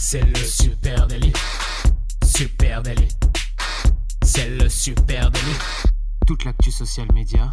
C'est le super délit. Super délit. C'est le super délit. Toute l'actu social média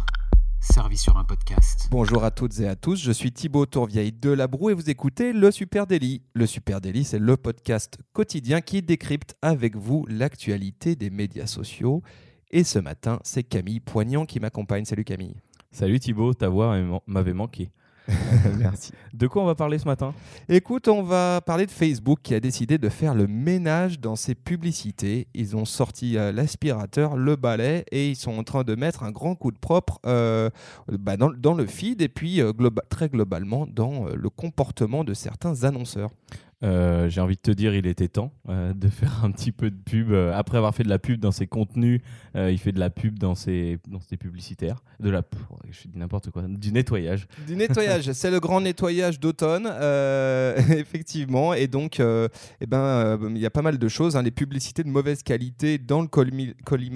servie sur un podcast. Bonjour à toutes et à tous, je suis Thibaut Tourvieille de La Broue et vous écoutez Le Super Daily. Le Super Daily, c'est le podcast quotidien qui décrypte avec vous l'actualité des médias sociaux. Et ce matin, c'est Camille Poignant qui m'accompagne. Salut Camille. Salut Thibaut, ta voix m'avait manqué. Merci. De quoi on va parler ce matin? Écoute, on va parler de Facebook qui a décidé de faire le ménage dans ses publicités. Ils ont sorti euh, l'aspirateur, le balai et ils sont en train de mettre un grand coup de propre euh, bah, dans, le feed et puis euh, très globalement dans le comportement de certains annonceurs. Euh, j'ai envie de te dire, il était temps euh, de faire un petit peu de pub. Euh, après avoir fait de la pub dans ses contenus, il fait de la pub dans ses, dans ses publicitaires. De la, je dis n'importe quoi, du nettoyage. Du nettoyage, c'est le grand nettoyage d'automne, effectivement. Et donc, eh ben, il y a pas mal de choses. Hein. Les publicités de mauvaise qualité dans le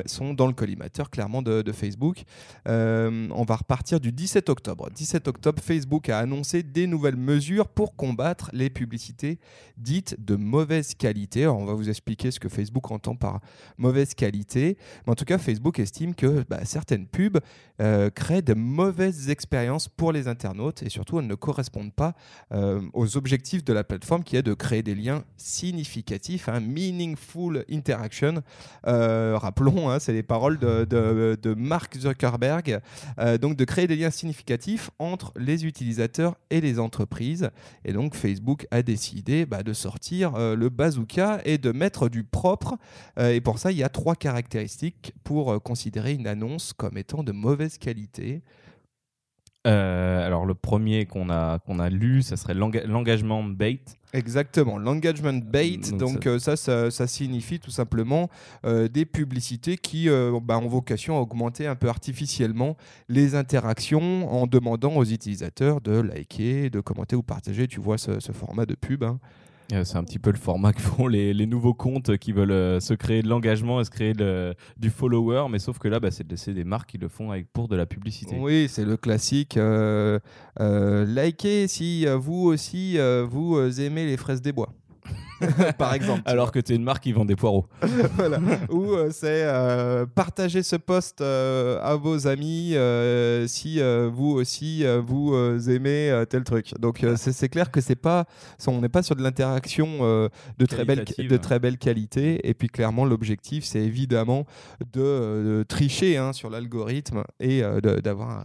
sont dans le collimateur, clairement, de, de Facebook. on va repartir du 17 octobre. 17 octobre, Facebook a annoncé des nouvelles mesures pour combattre les publicités dites de mauvaise qualité. On va vous expliquer ce que Facebook entend par mauvaise qualité. Mais en tout cas, Facebook estime que bah, certaines pubs euh, créent de mauvaises expériences pour les internautes et surtout, elles ne correspondent pas euh, aux objectifs de la plateforme qui est de créer des liens significatifs, un meaningful interaction. Euh, rappelons, hein, c'est les paroles de, Mark Zuckerberg, donc de créer des liens significatifs entre les utilisateurs et les entreprises. Et donc, Facebook a décidé bah, de sortir euh, le bazooka et de mettre du propre. Euh, et pour ça, il y a trois caractéristiques pour euh, considérer une annonce comme étant de mauvaise qualité. Alors le premier qu'on a, qu'on a lu, ça serait l'engagement bait. Exactement, l'engagement bait, donc, ça... Ça, ça, signifie tout simplement des publicités qui bah, ont vocation à augmenter un peu artificiellement les interactions en demandant aux utilisateurs de liker, de commenter ou partager. Tu vois ce, format de pub. Hein. C'est un petit peu le format que font les, nouveaux comptes qui veulent euh, se créer de l'engagement et se créer du follower, mais sauf que là, bah, c'est des marques qui le font avec, pour de la publicité. Oui, c'est le classique. Euh, euh, likez si vous aussi vous aimez les fraises des bois. par exemple. Alors que tu es une marque qui vend des poireaux. voilà. Ou euh, c'est euh, partager ce post euh, à vos amis si vous aussi vous aimez tel truc. Donc c'est clair que c'est pas, on n'est pas sur de l'interaction de très belle de très belle qualité. Et puis clairement l'objectif c'est évidemment de, tricher hein, sur l'algorithme et d'avoir un,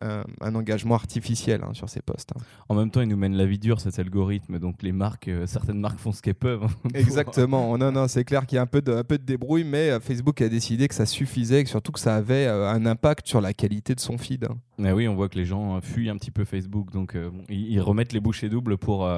un, un, engagement artificiel hein, sur ces posts. Hein. En même temps, il nous mène la vie dure cet algorithme. Donc les marques, certaines marques font ce peuvent. Hein, Exactement. non, non, c'est clair qu'il y a un peu, de, un peu de débrouille, mais euh, Facebook a décidé que ça suffisait, et surtout que ça avait euh, un impact sur la qualité de son feed. Mais oui, on voit que les gens euh, fuient un petit peu Facebook, donc ils, remettent les bouchées doubles pour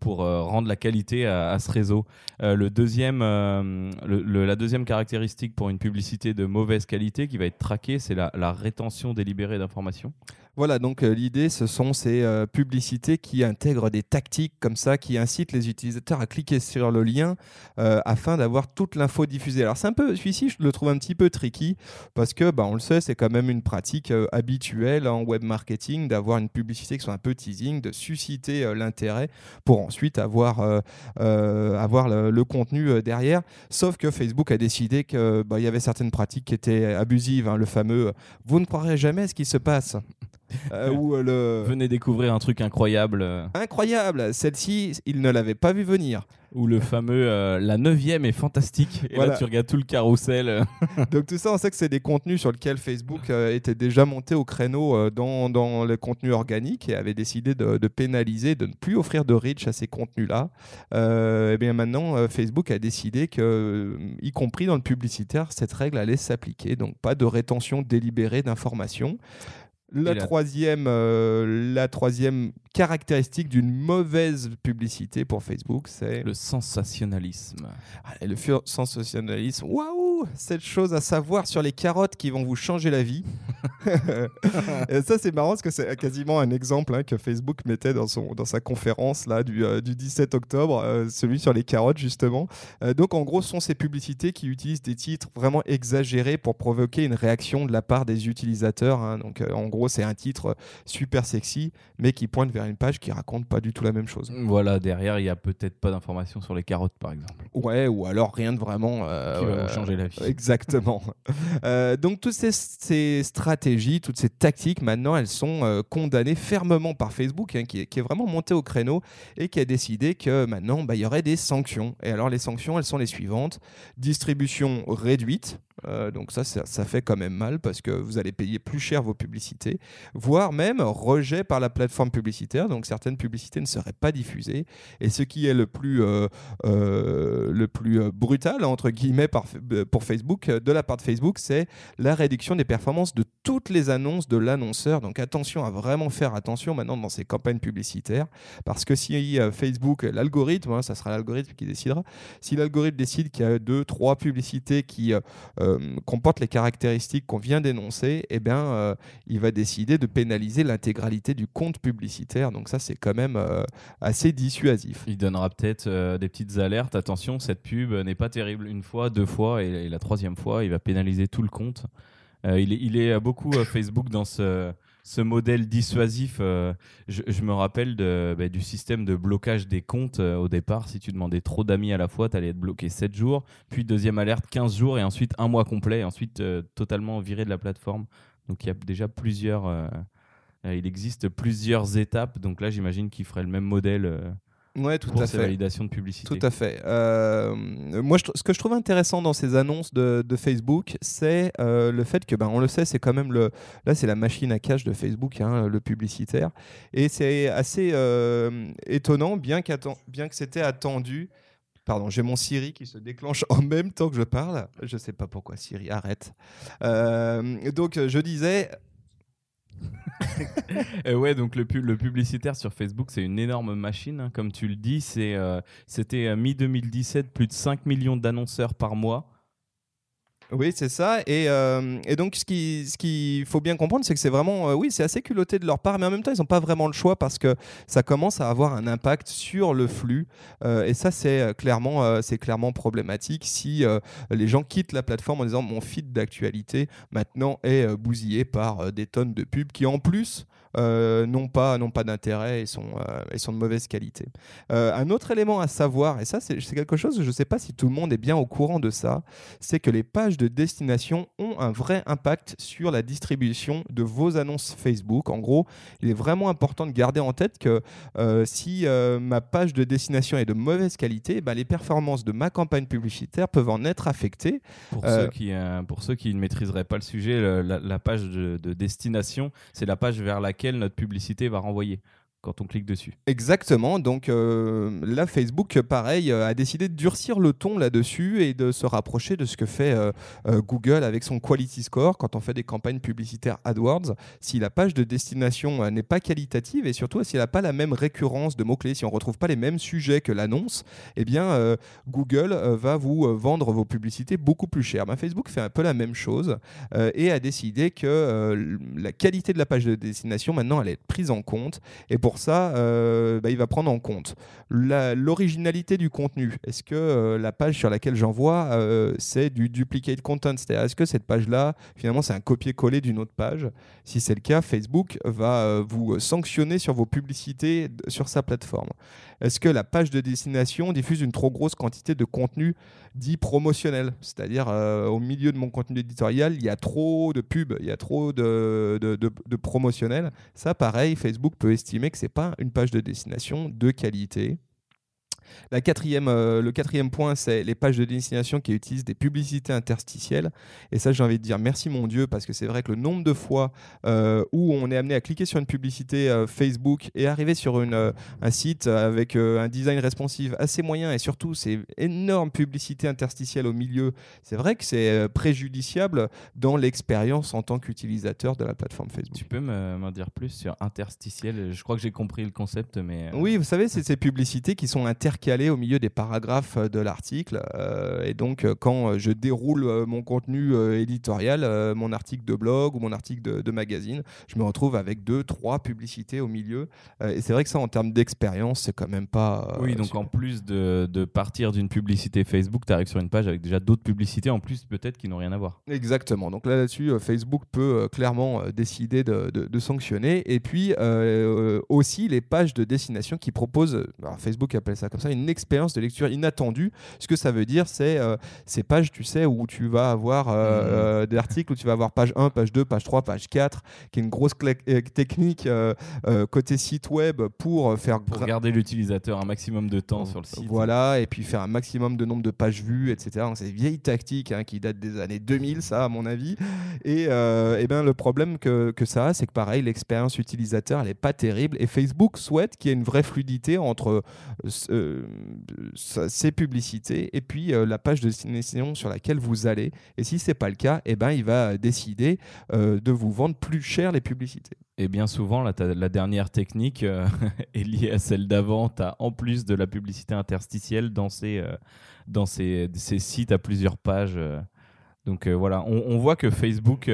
pour rendre la qualité à, ce réseau. le deuxième, la deuxième caractéristique pour une publicité de mauvaise qualité qui va être traquée, c'est la, la, rétention délibérée d'informations. Voilà, donc euh, l'idée, ce sont ces euh, publicités qui intègrent des tactiques comme ça, qui incitent les utilisateurs à cliquer sur le lien euh, afin d'avoir toute l'info diffusée. Alors c'est un peu, celui-ci, je le trouve un petit peu tricky parce que, bah, on le sait, c'est quand même une pratique habituelle en web marketing d'avoir une publicité qui soit un peu teasing, de susciter l'intérêt pour ensuite avoir, le, contenu derrière. Sauf que Facebook a décidé qu'il bah, y avait certaines pratiques qui étaient abusives, hein, le fameux "vous ne croirez jamais ce qui se passe". Euh, euh, le... Venez découvrir un truc incroyable. Incroyable Celle-ci, il ne l'avait pas vu venir. Ou le fameux euh, La neuvième est fantastique. Et là, tu regardes tout le carrousel. Donc, tout ça, on sait que c'est des contenus sur lesquels Facebook était déjà monté au créneau dans, dans le contenu organique et avait décidé de, pénaliser, de ne plus offrir de reach à ces contenus-là. et bien maintenant, Facebook a décidé que, y compris dans le publicitaire, cette règle allait s'appliquer. Donc, pas de rétention délibérée d'informations. La, troisième, euh, la troisième caractéristique d'une mauvaise publicité pour Facebook, c'est le sensationnalisme. Allez, le sensationnalisme. Waouh, cette chose à savoir sur les carottes qui vont vous changer la vie. Et ça, c'est marrant parce que c'est quasiment un exemple hein, que Facebook mettait dans, son, dans sa conférence là, du, euh, du 17 octobre, euh, celui sur les carottes justement. donc, en gros, ce sont ces publicités qui utilisent des titres vraiment exagérés pour provoquer une réaction de la part des utilisateurs. Hein. Donc, en gros, c'est un titre super sexy, mais qui pointe vers une page qui raconte pas du tout la même chose. Voilà, derrière, il y a peut-être pas d'informations sur les carottes, par exemple. Ouais, ou alors rien de vraiment. euh, Qui va euh, changer la vie. Exactement. Euh, donc toutes ces, ces stratégies, toutes ces tactiques, maintenant, elles sont euh, condamnées fermement par Facebook, hein, qui, est, vraiment monté au créneau et qui a décidé que maintenant, bah, il y aurait des sanctions. Et alors les sanctions, elles sont les suivantes distribution réduite. Euh, donc ça, ça, fait quand même mal parce que vous allez payer plus cher vos publicités, voire même rejet par la plateforme publicitaire. Donc certaines publicités ne seraient pas diffusées. Et ce qui est le plus, euh, euh, le plus brutal, entre guillemets, pour Facebook, de la part de Facebook, c'est la réduction des performances de toutes les annonces de l'annonceur. Donc attention à vraiment faire attention maintenant dans ces campagnes publicitaires, parce que si Facebook, l'algorithme, hein, ça sera l'algorithme qui décidera, si l'algorithme décide qu'il y a deux, trois publicités qui euh, comportent les caractéristiques qu'on vient d'énoncer, eh bien, euh, il va décider de pénaliser l'intégralité du compte publicitaire. Donc ça, c'est quand même euh, assez dissuasif. Il donnera peut-être euh, des petites alertes. Attention, cette pub n'est pas terrible une fois, deux fois, et, la troisième fois, il va pénaliser tout le compte. Euh, il, est, il est euh, beaucoup euh, Facebook dans ce, ce modèle dissuasif. euh, je, me rappelle bah, du système de blocage des comptes euh, au départ. Si tu demandais trop d'amis à la fois, tu allais être bloqué 7 jours, puis deuxième alerte 15 jours, et ensuite un mois complet, et ensuite euh, totalement viré de la plateforme. Donc il y a déjà plusieurs. il existe plusieurs étapes. Donc là, j'imagine qu'il ferait le même modèle. Ouais, tout pour à ces fait. validations de publicité. Tout à fait. Euh, moi, je ce que je trouve intéressant dans ces annonces de, de Facebook, c'est euh, le fait que, ben, on le sait, c'est quand même le. Là, c'est la machine à cash de Facebook, hein, le publicitaire, et c'est assez euh, étonnant, bien, qu'atten- bien que c'était attendu. Pardon, j'ai mon Siri qui se déclenche en même temps que je parle. Je sais pas pourquoi Siri arrête. Donc, je disais, Euh, ouais, donc le, pu- le publicitaire sur Facebook, c'est une énorme machine. hein, comme tu le dis, euh, c'était euh, mi-2017, plus de 5 millions d'annonceurs par mois. Oui, c'est ça. Et, euh, donc, ce qu'il ce qu'il faut bien comprendre, c'est que c'est vraiment, euh, oui, c'est assez culotté de leur part, mais en même temps, ils n'ont pas vraiment le choix parce que ça commence à avoir un impact sur le flux. Euh, et ça, c'est clairement, c'est clairement problématique si les gens quittent la plateforme en disant mon feed d'actualité maintenant est bousillé par des tonnes de pubs qui, en plus, n'ont pas, n'ont pas d'intérêt et sont, euh, et sont de mauvaise qualité. Euh, un autre élément à savoir, et ça, c'est quelque chose, je ne sais pas si tout le monde est bien au courant de ça, c'est que les pages de destination ont un vrai impact sur la distribution de vos annonces Facebook. En gros, il est vraiment important de garder en tête que euh, si euh, ma page de destination est de mauvaise qualité, bah, les performances de ma campagne publicitaire peuvent en être affectées. Pour, Euh, ceux qui, euh, pour ceux qui ne maîtriseraient pas le sujet, la page de, de destination, c'est la page vers laquelle notre publicité va renvoyer quand on clique dessus. Exactement. Donc euh, là, Facebook, pareil, euh, a décidé de durcir le ton là-dessus et de se rapprocher de ce que fait euh, Google avec son Quality Score quand on fait des campagnes publicitaires AdWords. Si la page de destination n'est pas qualitative et surtout si elle n'a pas la même récurrence de mots-clés, si on ne retrouve pas les mêmes sujets que l'annonce, eh bien Google va vous vendre vos publicités beaucoup plus cher. Ben, Facebook fait un peu la même chose et a décidé que la qualité de la page de destination, maintenant, elle est prise en compte. Et pour ça, euh, bah, il va prendre en compte l'originalité du contenu. Est-ce que euh, la page sur laquelle j'envoie, euh, c'est du duplicate content? C'est-à-dire, est-ce que cette page-là, finalement, c'est un copier-coller d'une autre page? Si c'est le cas, Facebook va euh, vous sanctionner sur vos publicités sur sa plateforme. Est-ce que la page de destination diffuse une trop grosse quantité de contenu dit promotionnel? C'est-à-dire, au milieu de mon contenu éditorial, il y a trop de pubs, il y a trop de, de, de, de promotionnel. Ça, pareil, Facebook peut estimer que c'est pas une page de destination de qualité. La quatrième, euh, le quatrième point, c'est les pages de destination qui utilisent des publicités interstitielles. Et ça, j'ai envie de dire merci mon Dieu, parce que c'est vrai que le nombre de fois euh, où on est amené à cliquer sur une publicité euh, Facebook et arriver sur une, un site avec un design responsive assez moyen et surtout ces énormes publicités interstitielles au milieu, c'est vrai que c'est préjudiciable dans l'expérience en tant qu'utilisateur de la plateforme Facebook. Tu peux me- m'en dire plus sur interstitiel? Je crois que j'ai compris le concept, mais. Oui, vous savez, c'est ces publicités qui sont interstitielles intercalé au milieu des paragraphes de l'article. et donc, quand je déroule mon contenu éditorial, mon article de blog ou mon article de, de, magazine, je me retrouve avec deux, trois publicités au milieu. et c'est vrai que ça, en termes d'expérience, c'est quand même pas. oui, donc en plus de, de partir d'une publicité Facebook, tu arrives sur une page avec déjà d'autres publicités en plus, peut-être qui n'ont rien à voir. Exactement. Donc là, là-dessus, Facebook peut clairement décider de, de, sanctionner. Et puis aussi les pages de destination qui proposent, Facebook appelle ça comme ça, une expérience de lecture inattendue. Ce que ça veut dire, c'est ces pages, tu sais, où tu vas avoir mmh. des articles où tu vas avoir page 1, page 2, page 3, page 4, qui est une grosse technique côté site web pour faire. Pour garder l'utilisateur un maximum de temps sur le site. Voilà, et puis faire un maximum de nombre de pages vues, etc. C'est une vieille tactique hein, qui date des années 2000, ça, à mon avis. Et, et ben, le problème que, que ça a, c'est que pareil, l'expérience utilisateur, elle n'est pas terrible. Et Facebook souhaite qu'il y ait une vraie fluidité entre euh, ces publicités et puis euh, la page de destination sur laquelle vous allez. Et si ce n'est pas le cas, eh ben, il va décider euh, de vous vendre plus cher les publicités. Et bien souvent, la, dernière technique est liée à celle d'avant. Tu as en plus de la publicité interstitielle dans ces, dans ces sites à plusieurs pages. Donc voilà, on, voit que Facebook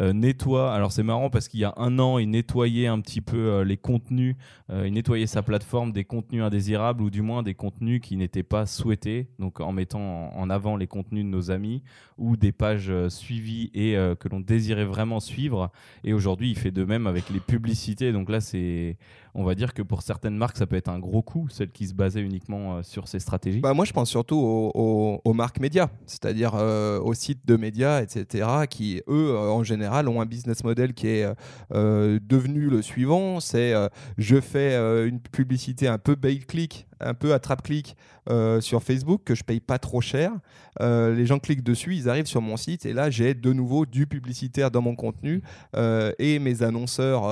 euh, nettoie. Alors c'est marrant parce qu'il y a un an, il nettoyait un petit peu euh, les contenus, euh, il nettoyait sa plateforme des contenus indésirables ou du moins des contenus qui n'étaient pas souhaités, donc en mettant en avant les contenus de nos amis ou des pages suivies et que l'on désirait vraiment suivre. Et aujourd'hui, il fait de même avec les publicités. Donc là, c'est, on va dire que pour certaines marques, ça peut être un gros coup, celles qui se basaient uniquement sur ces stratégies. Bah moi, je pense surtout aux, marques médias, c'est-à-dire aux sites de médias, etc., qui eux, en général ont un business model qui est euh, devenu le suivant. C'est euh, je fais euh, une publicité un peu bait-click un peu attrape-clic euh, sur Facebook que je paye pas trop cher. Euh, les gens cliquent dessus, ils arrivent sur mon site et là j'ai de nouveau du publicitaire dans mon contenu euh, et mes annonceurs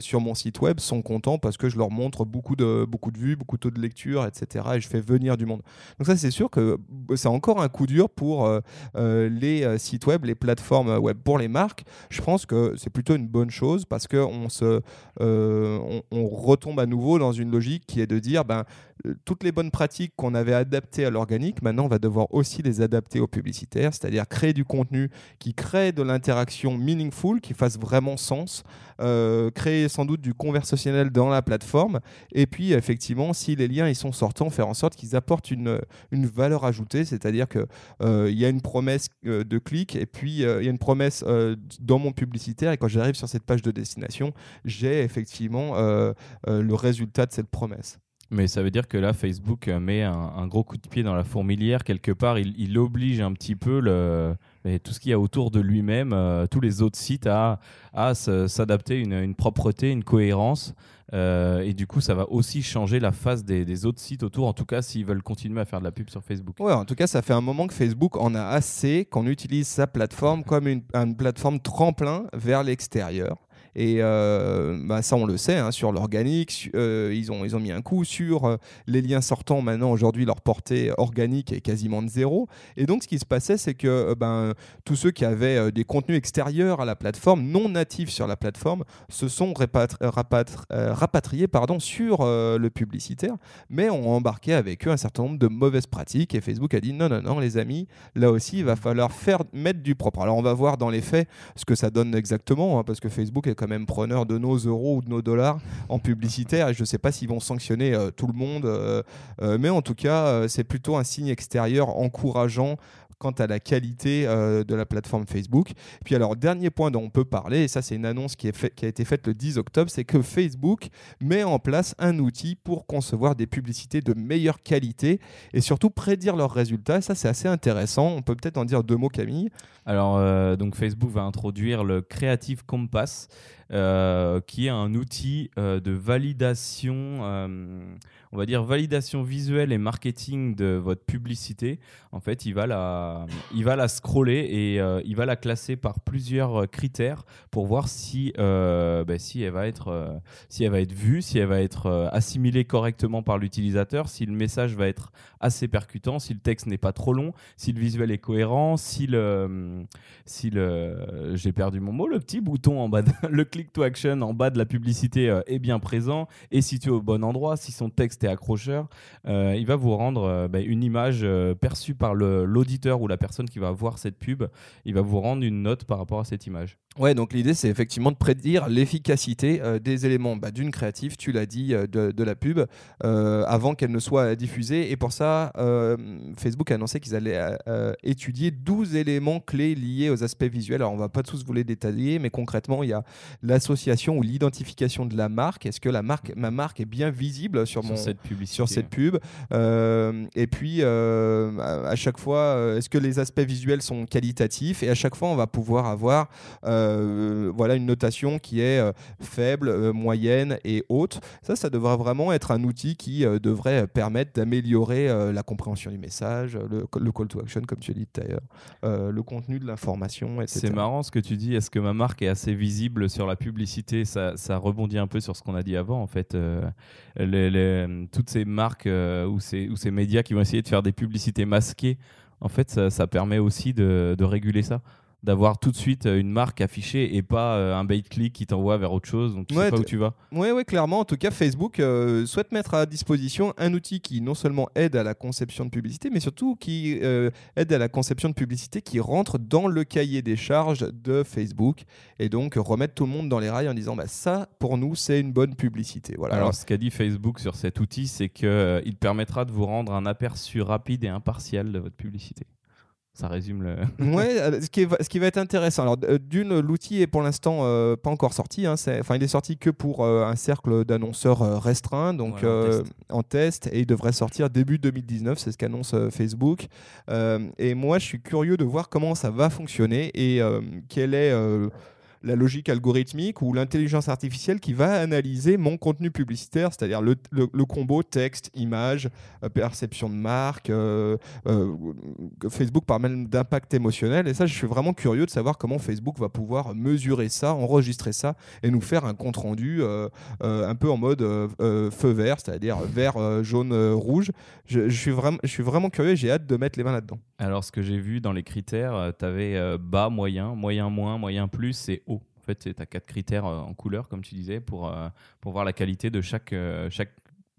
sur mon site web sont contents parce que je leur montre beaucoup de, beaucoup de vues, beaucoup de taux de lecture, etc. Et je fais venir du monde. Donc ça c'est sûr que c'est encore un coup dur pour les sites web, les plateformes web, pour les marques. Je pense que c'est plutôt une bonne chose parce qu'on se, on retombe à nouveau dans une logique qui est de dire ben toutes les bonnes pratiques qu'on avait adaptées à l'organique, maintenant on va devoir aussi les adapter au publicitaire, c'est-à-dire créer du contenu qui crée de l'interaction meaningful, qui fasse vraiment sens, euh, créer sans doute du conversationnel dans la plateforme, et puis effectivement, si les liens ils sont sortants, faire en sorte qu'ils apportent une, valeur ajoutée, c'est-à-dire qu'il euh, il y a une promesse euh, de clic, et puis il y a une promesse dans mon publicitaire, et quand j'arrive sur cette page de destination, j'ai effectivement le résultat de cette promesse. Mais ça veut dire que là, Facebook met un, gros coup de pied dans la fourmilière. Quelque part, il, oblige un petit peu tout ce qu'il y a autour de lui-même, euh, tous les autres sites à, à s'adapter une, une, propreté, une cohérence. Euh, et du coup, ça va aussi changer la face des, autres sites autour, en tout cas s'ils veulent continuer à faire de la pub sur Facebook. Ouais, en tout cas, ça fait un moment que Facebook en a assez qu'on utilise sa plateforme comme une, une plateforme tremplin vers l'extérieur. Et euh, bah, ça, on le sait, hein, sur l'organique, euh, ils, ont, ils ont mis un coup sur euh, les liens sortants. Maintenant, aujourd'hui, leur portée organique est quasiment de zéro. Et donc, ce qui se passait, c'est que ben, tous ceux qui avaient des contenus extérieurs à la plateforme, non natifs sur la plateforme, se sont rapatriés pardon, sur le publicitaire, mais ont embarqué avec eux un certain nombre de mauvaises pratiques. Et Facebook a dit non, non, non, les amis, là aussi, il va falloir faire mettre du propre. Alors, on va voir dans les faits ce que ça donne exactement, hein, parce que Facebook est quand même preneur de nos euros ou de nos dollars en publicitaire. Je ne sais pas s'ils vont sanctionner euh, tout le monde, euh, euh, mais en tout cas, c'est plutôt un signe extérieur encourageant quant à la qualité de la plateforme Facebook. Puis alors, dernier point dont on peut parler, et ça c'est une annonce qui, a été faite le 10 octobre, c'est que Facebook met en place un outil pour concevoir des publicités de meilleure qualité et surtout prédire leurs résultats. Ça c'est assez intéressant. On peut peut-être en dire deux mots, Camille? Alors, donc Facebook va introduire le Creative Compass, euh, qui est un outil de validation on va dire validation visuelle et marketing de votre publicité. En fait, il va la, il va la scroller et euh, il va la classer par plusieurs euh, critères pour voir si, euh, ben, si, elle va être, euh, si elle va être vue, si elle va être euh, assimilée correctement par l'utilisateur, si le message va être assez percutant, si le texte n'est pas trop long, si le visuel est cohérent, si le, si le, j'ai perdu mon mot, le petit bouton en bas, de- le click to action en bas de la publicité euh, est bien présent et situé au bon endroit, si son texte est accrocheur, euh, il va vous rendre euh, ben, une image perçue par l'auditeur ou la personne qui va voir cette pub, il va vous rendre une note par rapport à cette image. Ouais, donc l'idée c'est effectivement de prédire l'efficacité des éléments bah, d'une créative, tu l'as dit, de, la pub, avant qu'elle ne soit diffusée. Et pour ça, Facebook a annoncé qu'ils allaient étudier 12 éléments clés liés aux aspects visuels. Alors on va pas tous vous les détailler, mais concrètement, il y a l'association ou l'identification de la marque. Est-ce que la marque, ma marque est bien visible sur, Sur mon, cette sur cette pub. Euh, et puis, euh, à à chaque fois, euh, est-ce que les aspects visuels sont qualitatifs? Et à chaque fois, on va pouvoir avoir euh, voilà, une notation qui est faible, moyenne et haute. Ça, ça devrait vraiment être un outil qui devrait permettre d'améliorer la compréhension du message, le, le call to action, comme tu as dit tout à l'heure, le contenu de l'information, etc. C'est marrant ce que tu dis. Est-ce que ma marque est assez visible sur la publicité ça, rebondit un peu sur ce qu'on a dit avant. En fait, Euh, toutes ces marques euh, ou, ces, médias qui vont essayer de faire des publicités masquées, en fait, ça, permet aussi de réguler ça. D'avoir tout de suite euh, une marque affichée et pas euh, un bait-click qui t'envoie vers autre chose. Donc tu Ouais, sais pas où tu vas. Oui, ouais, clairement. En tout cas, Facebook euh, souhaite mettre à disposition un outil qui non seulement aide à la conception de publicité, mais surtout qui euh, aide à la conception de publicité qui rentre dans le cahier des charges de Facebook et donc remettre tout le monde dans les rails en disant bah, ça, pour nous, c'est une bonne publicité. Voilà. Alors, ce qu'a dit Facebook sur cet outil, c'est qu'il permettra de vous rendre un aperçu rapide et impartial de votre publicité. Ça résume le. Ouais, euh, ce qui, est- ce qui va être intéressant. Alors, euh, d'une, l'outil est pour l'instant euh, pas encore sorti. hein, Enfin, il est sorti que pour euh, un cercle d'annonceurs restreint, donc en test. en test, et il devrait sortir début 2019. C'est ce qu'annonce Facebook. Et moi, je suis curieux de voir comment ça va fonctionner et quelle est la logique algorithmique ou l'intelligence artificielle qui va analyser mon contenu publicitaire, c'est-à-dire le, combo texte, image, euh, perception de marque. euh, euh, Facebook parle même d'impact émotionnel. Et ça, je suis vraiment curieux de savoir comment Facebook va pouvoir mesurer ça, enregistrer ça et nous faire un compte rendu un peu en mode feu vert, c'est-à-dire vert, jaune, rouge. Je, suis vraiment, je suis vraiment curieux j'ai hâte de mettre les mains là-dedans. Alors, ce que j'ai vu dans les critères, tu avais bas, moyen, moyen moins, moyen plus et haut. Fait, tu as quatre critères euh, en couleur, comme tu disais, pour, euh, pour voir la qualité de chaque, euh, chaque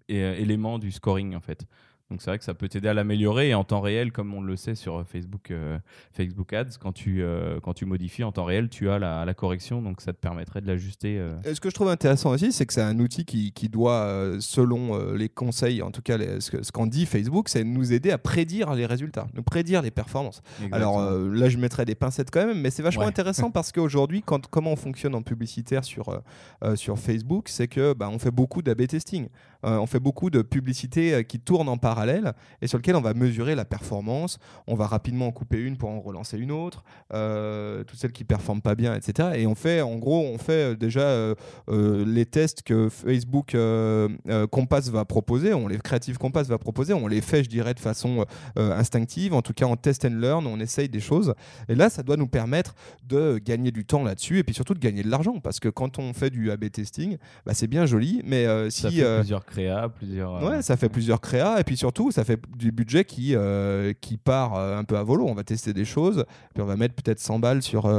élément du scoring, en fait. Donc, c'est vrai que ça peut t'aider à l'améliorer et en temps réel, comme on le sait sur Facebook, euh, Facebook Ads, quand tu, euh, quand tu modifies en temps réel, tu as la, la correction, donc ça te permettrait de l'ajuster. euh. Et ce que je trouve intéressant aussi, c'est que c'est un outil qui, qui doit, selon les conseils, en tout cas les- ce ce qu'en dit Facebook, c'est nous aider à prédire les résultats, nous prédire les performances. Alors Exactement. là, je mettrais des pincettes quand même, mais c'est vachement Ouais. intéressant parce qu'aujourd'hui, comment on fonctionne en publicitaire sur sur Facebook, c'est que bah, on fait beaucoup d'A/B testing, on fait beaucoup de publicités euh, qui tournent en parallèle et sur lesquelles on va mesurer la performance. On va rapidement en couper une pour en relancer une autre, euh, toutes celles qui performent pas bien, etc. Et on fait, en gros, on fait euh, déjà euh, euh, les tests que Facebook euh, euh, Compass va proposer, on les Creative Compass va proposer, on les fait, je dirais, de façon euh, instinctive, en tout cas en test and learn, on essaye des choses. Et là, ça doit nous permettre de gagner du temps là-dessus et puis surtout de gagner de l'argent parce que quand on fait du A/B testing, bah, c'est bien joli, mais euh, si euh, créas, plusieurs. euh, Ouais, ça fait plusieurs créas et puis surtout ça fait du budget qui, euh, qui part euh, un peu à volo. On va tester des choses, puis on va mettre peut-être 100 balles sur,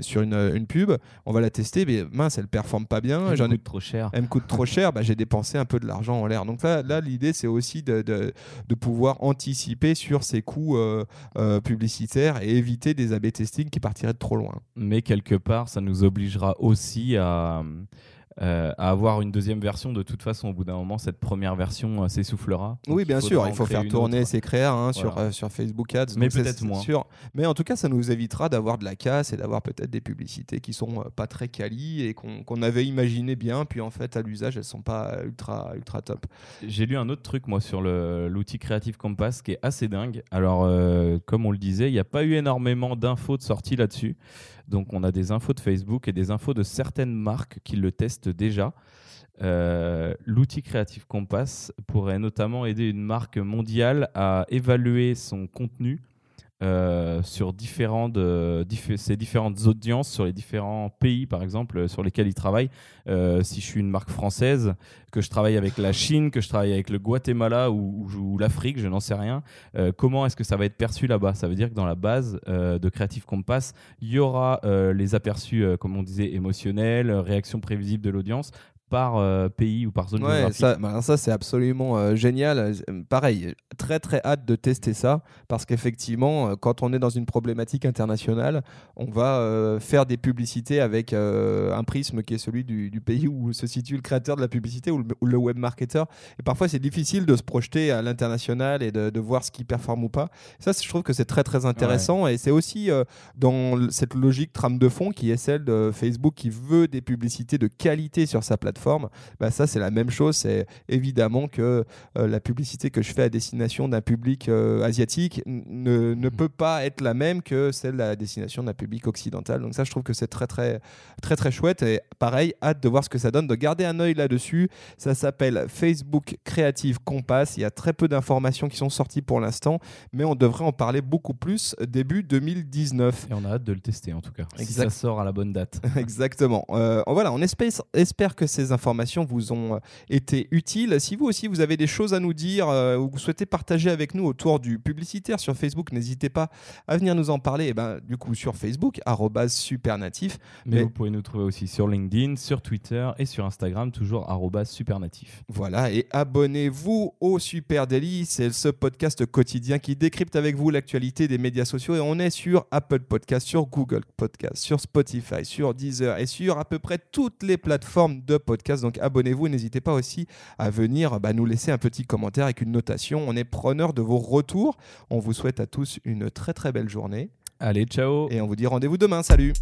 sur une, une pub. On va la tester, mais mince, elle performe pas bien. J'en ai coûte trop cher. elle me coûte trop cher, bah, j'ai dépensé un peu de l'argent en l'air. Donc là, là l'idée, c'est aussi de, de, de pouvoir anticiper sur ces coûts publicitaires et éviter des A/B testing qui partiraient de trop loin. mais quelque part, ça nous obligera aussi à, euh, à avoir une deuxième version. De toute façon, au bout d'un moment, cette première version euh, s'essoufflera. Oui, bien sûr, il faut faire tourner ces créas hein, sur, euh, sur Facebook Ads. Mais peut-être moins. sûr. Mais en tout cas, ça nous évitera d'avoir de la casse et d'avoir peut-être des publicités qui sont pas très quali et qu'on avait imaginé bien, puis en fait, à l'usage, elles sont pas ultra, ultra top. J'ai lu un autre truc, moi, sur l'outil Creative Compass qui est assez dingue. Alors, comme on le disait, il n'y a pas eu énormément d'infos de sortie là-dessus. Donc, on a des infos de Facebook et des infos de certaines marques qui le testent déjà. Euh, L'outil Creative Compass pourrait notamment aider une marque mondiale à évaluer son contenu euh, sur différentes, euh, ces différentes audiences sur les différents pays, par exemple, euh, sur lesquels ils travaillent. Si je suis une marque française, que je travaille avec la Chine, que je travaille avec le Guatemala ou, ou- l'Afrique, je n'en sais rien, comment est-ce que ça va être perçu là-bas? Ça veut dire que dans la base de Creative Compass, il y aura les aperçus, comme on disait, émotionnels, réactions prévisibles de l'audience par euh, pays ou par zone Ouais, géographique. ça, bah, ça c'est absolument euh, génial. Euh, Pareil, très très hâte de tester ça parce qu'effectivement, quand on est dans une problématique internationale, on va euh, faire des publicités avec un prisme qui est celui du, du pays où se situe le créateur de la publicité ou le, ou le web marketer. Et parfois, c'est difficile de se projeter à l'international et de, de voir ce qui performe ou pas. Ça, je trouve que c'est très très intéressant et c'est aussi dans cette logique trame de fond qui est celle de Facebook qui veut des publicités de qualité sur sa plateforme. Bah, ça, c'est la même chose. C'est évidemment que euh, la publicité que je fais à destination d'un public euh, asiatique ne, ne Mhm. peut pas être la même que celle à destination d'un public occidental. Donc ça, je trouve que c'est très très très très chouette. Et pareil, hâte de voir ce que ça donne, de garder un œil là-dessus. Ça s'appelle Facebook Creative Compass. Il y a très peu d'informations qui sont sorties pour l'instant, mais on devrait en parler beaucoup plus début 2019. Et on a hâte de le tester en tout cas. Si Exact. ça sort à la bonne date. Exactement. Euh, voilà, on espère, espère que ces informations vous ont euh, été utiles. Si vous aussi vous avez des choses à nous dire euh, ou vous souhaitez partager avec nous autour du publicitaire sur Facebook, n'hésitez pas à venir nous en parler. Et ben, du coup, sur Facebook, supernatif. Mais, Mais- vous pouvez nous trouver aussi sur LinkedIn, sur Twitter et sur Instagram, toujours supernatif. Voilà, et abonnez-vous au Super Daily. C'est ce podcast quotidien qui décrypte avec vous l'actualité des médias sociaux. Et on est sur Apple Podcast, sur Google Podcast, sur Spotify, sur Deezer et sur à peu près toutes les plateformes de podcast. Donc abonnez-vous et n'hésitez pas aussi à venir bah, nous laisser un petit commentaire avec une notation. On est preneur de vos retours. On vous souhaite à tous une très très belle journée. Allez, ciao Et on vous dit rendez-vous demain. Salut